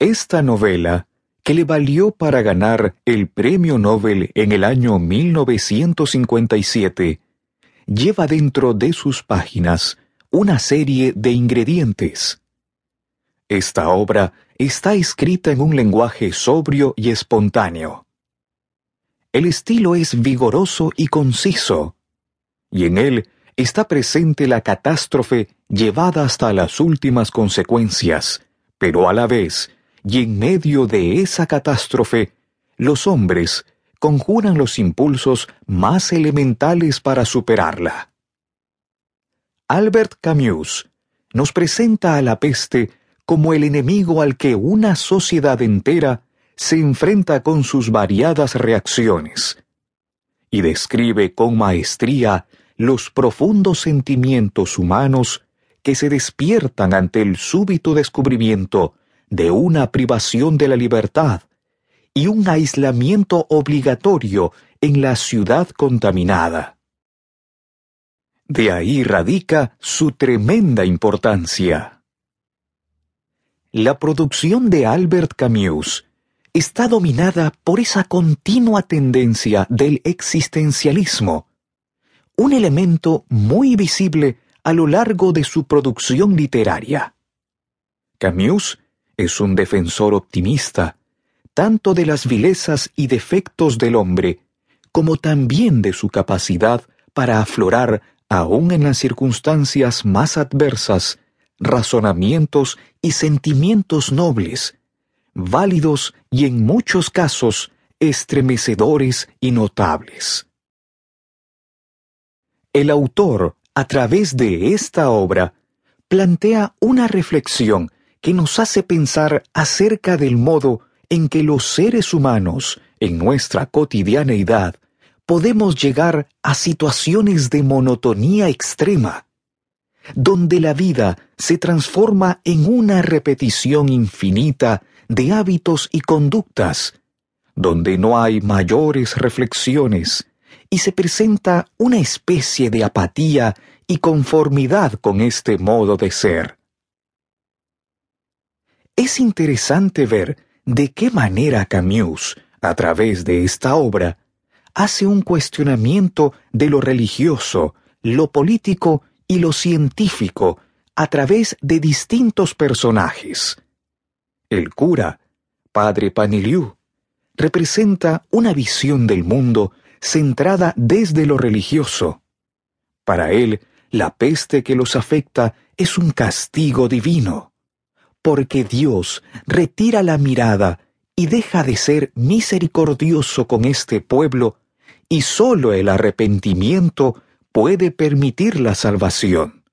Esta novela, que le valió para ganar el Premio Nobel en el año 1957, lleva dentro de sus páginas una serie de ingredientes. Esta obra está escrita en un lenguaje sobrio y espontáneo. El estilo es vigoroso y conciso, y en él está presente la catástrofe llevada hasta las últimas consecuencias, pero a la vez, y en medio de esa catástrofe, los hombres conjuran los impulsos más elementales para superarla. Albert Camus nos presenta a la peste como el enemigo al que una sociedad entera se enfrenta con sus variadas reacciones, y describe con maestría los profundos sentimientos humanos que se despiertan ante el súbito descubrimiento de una privación de la libertad y un aislamiento obligatorio en la ciudad contaminada. De ahí radica su tremenda importancia. La producción de Albert Camus está dominada por esa continua tendencia del existencialismo, un elemento muy visible a lo largo de su producción literaria. Camus es un defensor optimista, tanto de las vilezas y defectos del hombre, como también de su capacidad para aflorar, aun en las circunstancias más adversas, razonamientos y sentimientos nobles, válidos y en muchos casos estremecedores y notables. El autor, a través de esta obra, plantea una reflexión que nos hace pensar acerca del modo en que los seres humanos, en nuestra cotidianeidad, podemos llegar a situaciones de monotonía extrema, donde la vida se transforma en una repetición infinita de hábitos y conductas, donde no hay mayores reflexiones y se presenta una especie de apatía y conformidad con este modo de ser. Es interesante ver de qué manera Camus, a través de esta obra, hace un cuestionamiento de lo religioso, lo político y lo científico a través de distintos personajes. El cura, Padre Paniliu, representa una visión del mundo centrada desde lo religioso. Para él, la peste que los afecta es un castigo divino porque Dios retira la mirada y deja de ser misericordioso con este pueblo, y sólo el arrepentimiento puede permitir la salvación.